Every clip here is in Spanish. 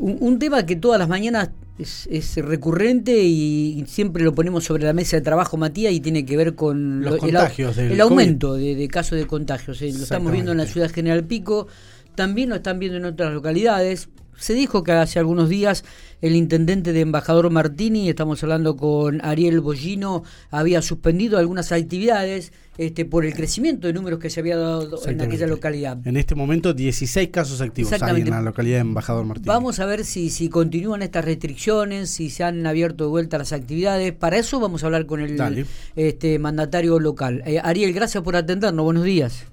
Un, tema que todas las mañanas es, recurrente y siempre lo ponemos sobre la mesa de trabajo, Matías, y tiene que ver con Los contagios el, aumento de, casos de contagios. Eh, lo estamos viendo en la ciudad General Pico, también lo están viendo en otras localidades. Se dijo que hace algunos días el intendente de Embajador Martini, estamos hablando con Ariel Bollino, había suspendido algunas actividades este, por el crecimiento de números que se había dado en aquella localidad. En este momento 16 casos activos hay en la localidad de Embajador Martini. Vamos a ver si, si continúan estas restricciones, si se han abierto de vuelta las actividades. Para eso vamos a hablar con el este, mandatario local. Eh, Ariel, gracias por atendernos. Buenos días.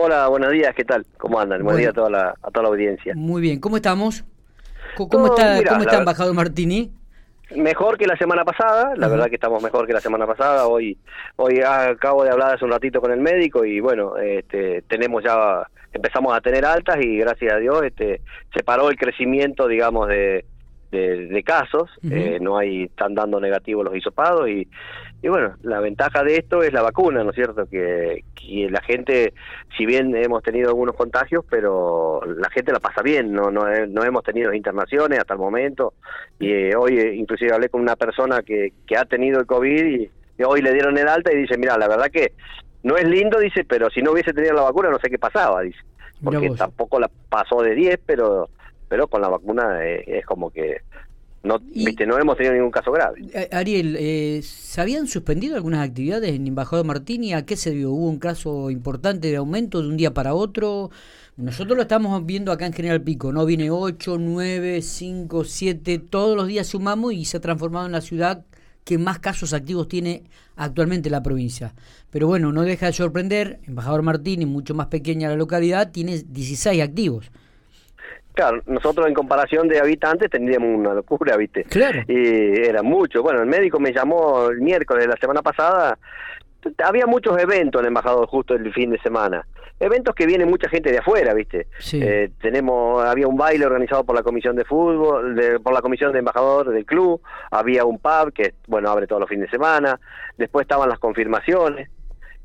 Hola, buenos días, ¿qué tal? ¿Cómo andan? Buenos días a toda, la, a toda la audiencia. Muy bien, ¿cómo estamos? ¿Cómo, está, ¿cómo está embajador Martini? Mejor que la semana pasada, la verdad que estamos mejor que la semana pasada. Hoy hoy acabo de hablar hace un ratito con el médico y bueno, este, tenemos ya empezamos a tener altas y gracias a Dios este se paró el crecimiento, digamos, de, de, casos, eh, no hay, están dando negativos los hisopados y, y bueno, la ventaja de esto es la vacuna, ¿no es cierto? Que, que, la gente, si bien hemos tenido algunos contagios, pero la gente la pasa bien, no, no, no hemos tenido internaciones hasta el momento. Y eh, hoy eh, inclusive hablé con una persona que, que ha tenido el COVID y, hoy le dieron el alta y dice, mira, la verdad que no es lindo, dice, pero si no hubiese tenido la vacuna no sé qué pasaba, dice, porque tampoco la pasó de 10, pero pero con la vacuna eh, es como que no, viste, no hemos tenido ningún caso grave. Eh, Ariel, eh, ¿se habían suspendido algunas actividades en Embajador Martini? ¿A qué se dio? ¿Hubo un caso importante de aumento de un día para otro? Nosotros lo estamos viendo acá en General Pico, ¿no? Viene 8, 9, 5, 7, todos los días sumamos y se ha transformado en la ciudad que más casos activos tiene actualmente la provincia. Pero bueno, no deja de sorprender, Embajador Martini, mucho más pequeña la localidad, tiene 16 activos. Claro, nosotros en comparación de habitantes tendríamos una locura, ¿viste? Claro. Y era mucho. Bueno, el médico me llamó el miércoles de la semana pasada. Había muchos eventos en el embajador justo el fin de semana. Eventos que viene mucha gente de afuera, ¿viste? Sí. Eh, tenemos, había un baile organizado por la comisión de fútbol, de, por la comisión de embajador del club. Había un pub que, bueno, abre todos los fines de semana. Después estaban las confirmaciones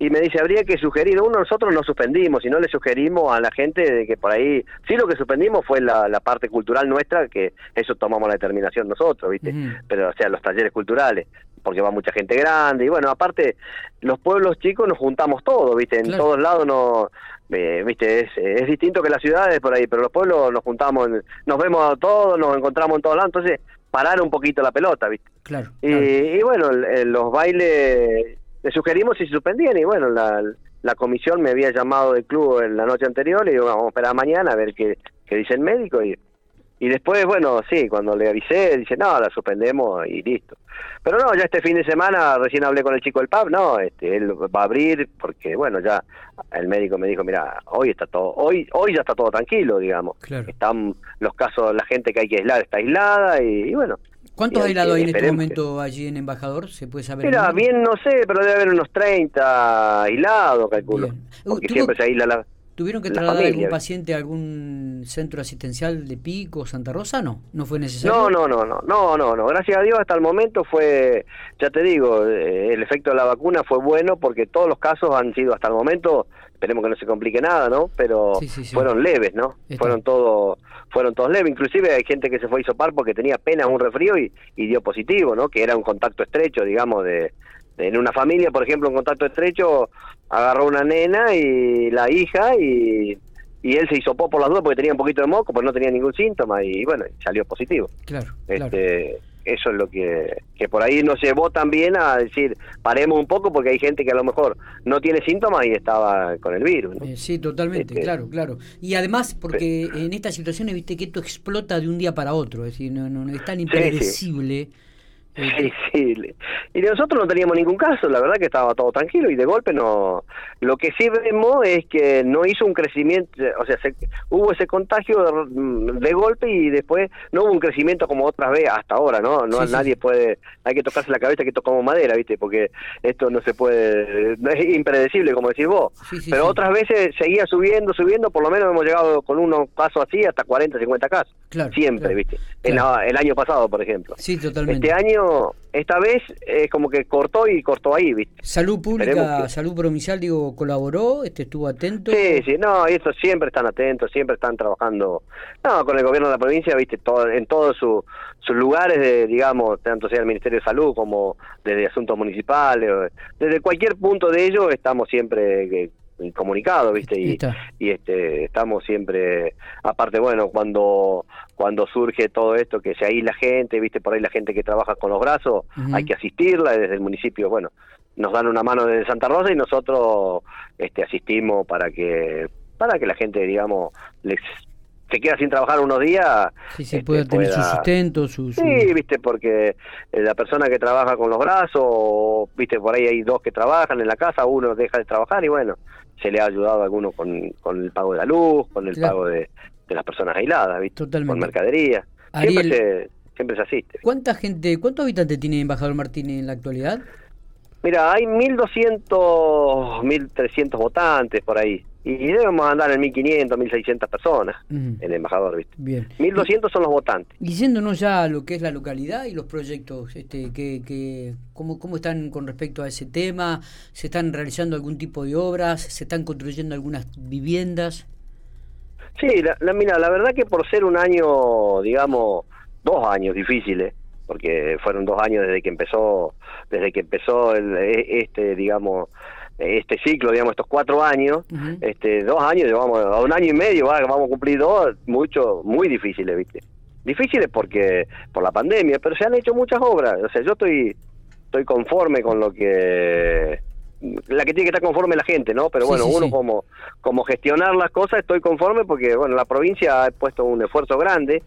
y me dice, habría que sugerir, uno nosotros no suspendimos, y no le sugerimos a la gente de que por ahí, sí lo que suspendimos fue la, la parte cultural nuestra, que eso tomamos la determinación nosotros, ¿viste? Pero, o sea, los talleres culturales, porque va mucha gente grande, y bueno, aparte, los pueblos chicos nos juntamos todos, ¿viste? En todos lados no, eh, ¿viste? Es, es distinto que las ciudades por ahí, pero los pueblos nos juntamos, nos vemos todos, nos encontramos en todos lados, entonces parar un poquito la pelota, ¿viste? Claro. Y, bueno, los bailes le sugerimos si se suspendían y bueno, la, la comisión me había llamado del club en la noche anterior y digo, vamos a esperar mañana a ver qué, qué dice el médico y, y después, bueno, sí, cuando le avisé, dice, no, la suspendemos y listo. Pero no, ya este fin de semana recién hablé con el chico del pub, no, este, él va a abrir porque, bueno, ya el médico me dijo, mira, hoy está todo, hoy hoy ya está todo tranquilo, digamos. Están los casos, la gente que hay que aislar está aislada y bueno, ¿Cuántos aislados hay en este momento allí en Embajador? ¿Se puede saber? Mira, bien no sé, pero debe haber unos 30 aislados, calculo. Porque siempre se aísla la. ¿Tuvieron que trasladar algún paciente a algún centro asistencial de Pico, Santa Rosa? No, no fue necesario. No, no, no, no, no, no, no. Gracias a Dios hasta el momento fue, ya te digo, eh, el efecto de la vacuna fue bueno porque todos los casos han sido hasta el momento, esperemos que no se complique nada, ¿no? Pero fueron leves, ¿no? Fueron todos, fueron todos leves. Inclusive hay gente que se fue a isopar porque tenía apenas un resfrío y, y dio positivo, ¿no? Que era un contacto estrecho, digamos, de en una familia, por ejemplo, un contacto estrecho, agarró una nena y la hija y, y él se hizo por las dudas porque tenía un poquito de moco, pues no tenía ningún síntoma y bueno, salió positivo. Claro, este, Eso es lo que, que por ahí nos llevó también a decir, paremos un poco porque hay gente que a lo mejor no tiene síntomas y estaba con el virus. Eh, sí, totalmente, este, claro, claro. Y además porque en estas situaciones, viste que esto explota de un día para otro, es decir, no, no, es tan impredecible. Sí, sí. Y de nosotros no teníamos ningún caso, la verdad que estaba todo tranquilo y de golpe no. Lo que sí vemos es que no hizo un crecimiento, o sea, hubo ese contagio de, golpe y después no hubo un crecimiento como otras veces hasta ahora, ¿no? No nadie puede, hay que tocarse la cabeza que tocamos madera, ¿viste? Porque esto no se puede, no es impredecible como decís vos. Pero otras veces seguía subiendo, subiendo, por lo menos hemos llegado con unos casos así hasta 40, 50 casos. Claro, Siempre, ¿viste? el año pasado, por ejemplo. Sí, totalmente. Este año año, esta vez es como que cortó y cortó ahí, ¿viste? Salud pública, salud provincial, digo, colaboró, este estuvo atento. Sí, sí, no, y estos siempre están atentos, siempre están trabajando, no, con el gobierno de la provincia, ¿viste? Todo, en todos sus lugares, de, digamos, tanto sea el Ministerio de Salud como desde asuntos municipales, desde cualquier punto de ello estamos siempre eh, comunicado, ¿viste? Y, y, este estamos siempre aparte bueno, cuando cuando surge todo esto que se ahí la gente, ¿viste? Por ahí la gente que trabaja con los brazos, hay que asistirla desde el municipio, bueno, nos dan una mano desde Santa Rosa y nosotros este asistimos para que para que la gente, digamos, les se queda sin trabajar unos días. Sí, se puede tener su sustento, su, Sí, viste, porque eh, la persona que trabaja con los brazos, viste, por ahí hay dos que trabajan en la casa, uno deja de trabajar y bueno, se le ha ayudado a alguno con, con el pago de la luz, con el pago de, de, las personas aisladas, viste, con mercadería. siempre, se, siempre se asiste. ¿Cuánta gente, cuántos habitantes tiene Embajador Martínez en la actualidad? Mira, hay 1.200, 1.300 votantes por ahí. Y debemos andar en 1.500, 1.600 personas en el embajador, ¿viste? Bien. 1.200 son los votantes. Y yéndonos ya lo que es la localidad y los proyectos, este, que, que, ¿cómo, ¿cómo están con respecto a ese tema? ¿Se están realizando algún tipo de obras? ¿Se están construyendo algunas viviendas? Sí, la, la, mira, la verdad que por ser un año, digamos, dos años difíciles, porque fueron dos años desde que empezó, desde que empezó el, e, este, digamos, este ciclo, digamos, estos cuatro años, este dos años, llevamos a un año y medio, vamos a cumplir dos, mucho, muy difíciles, ¿viste? Difíciles porque por la pandemia, pero se han hecho muchas obras, o sea, yo estoy estoy conforme con lo que la que tiene que estar conforme la gente, ¿no? Pero bueno, uno como como gestionar las cosas estoy conforme porque bueno, la provincia ha puesto un esfuerzo grande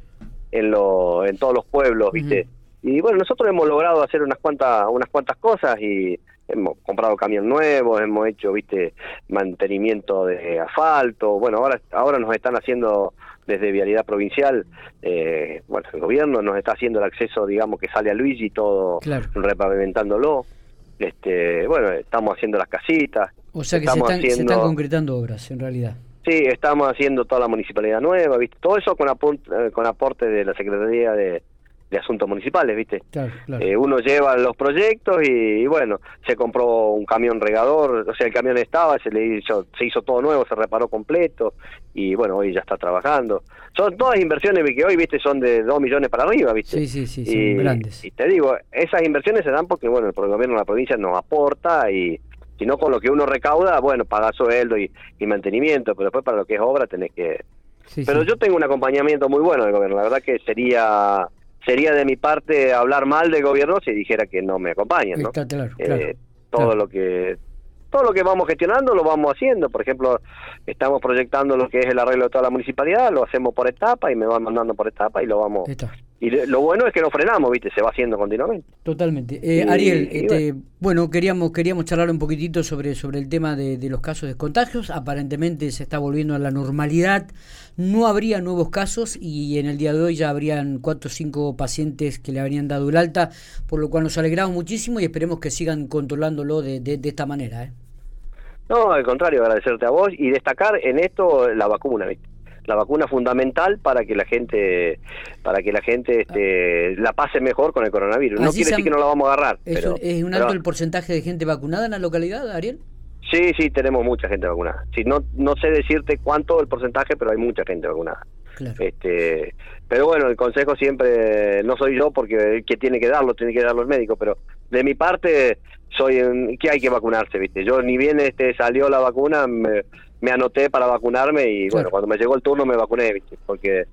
en lo en todos los pueblos, ¿viste? Y bueno, nosotros hemos logrado hacer unas cuantas unas cuantas cosas y hemos comprado camión nuevos, hemos hecho, viste, mantenimiento de asfalto, bueno, ahora ahora nos están haciendo desde Vialidad Provincial, eh, bueno, el gobierno nos está haciendo el acceso, digamos, que sale a Luigi todo repavimentándolo. Este, bueno, estamos haciendo las casitas. O sea que se están, se están concretando obras, en realidad. Sí, estamos haciendo toda la municipalidad nueva, ¿viste? Todo eso con, eh, con aporte de la Secretaría de, de asuntos municipales, ¿viste? Eh, uno lleva los proyectos y, bueno, se compró un camión regador, o sea, el camión estaba, se le hizo, se hizo todo nuevo, se reparó completo y bueno, hoy ya está trabajando. Son todas inversiones que hoy, ¿viste? Son de 2 millones para arriba, ¿viste? Sí, sí, sí, son grandes. Y te digo, esas inversiones se dan porque, bueno, el gobierno de la provincia nos aporta y si no con lo que uno recauda, bueno, paga sueldo y, y mantenimiento, pero después para lo que es obra tenés que... pero yo tengo un acompañamiento muy bueno del gobierno, la verdad que sería sería de mi parte hablar mal del gobierno si dijera que no me acompañan, ¿no? Eh, todo lo que todo lo que vamos gestionando lo vamos haciendo. Por ejemplo, estamos proyectando lo que es el arreglo de toda la municipalidad, lo hacemos por etapa y me van mandando por etapa y lo vamos y lo bueno es que no frenamos, ¿viste? Se va haciendo continuamente. Totalmente. Eh, Ariel, este, bueno. queríamos queríamos charlar un poquitito sobre, sobre el tema de, los casos de contagios. Aparentemente se está volviendo a la normalidad. No habría nuevos casos y en el día de hoy ya habrían cuatro o cinco pacientes que le habrían dado el alta, por lo cual nos alegramos muchísimo y esperemos que sigan controlándolo de, de, de esta manera. ¿eh? No, al contrario, agradecerte a vos y destacar en esto la vacuna, ¿viste? La vacuna fundamental para que la gente para que la gente este, la pase mejor con el coronavirus. no quiere decir que no la vamos a agarrar. ¿Es, ¿es un alto el porcentaje de gente vacunada en la localidad, Ariel? Sí, sí, tenemos mucha gente vacunada. Sí, no, no sé decirte cuánto el porcentaje, pero hay mucha gente vacunada. Este, pero bueno, el consejo siempre, no soy yo porque el que tiene que darlo, tiene que darlo el médico, pero de mi parte soy que hay que vacunarse, ¿viste? Yo ni bien este salió la vacuna, me, me anoté para vacunarme y bueno, cuando me llegó el turno me vacuné, ¿viste? Porque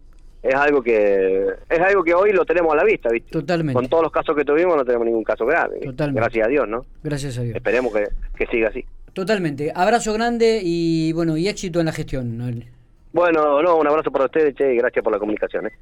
es algo que es algo que hoy lo tenemos a la vista, ¿viste? Totalmente. Con todos los casos que tuvimos no tenemos ningún caso grave. Totalmente. Gracias a Dios, ¿no? Gracias a Dios. Esperemos que, que siga así. Totalmente. Abrazo grande y bueno, y éxito en la gestión. Bueno, no, un abrazo para ustedes, che, y gracias por la comunicación. ¿eh?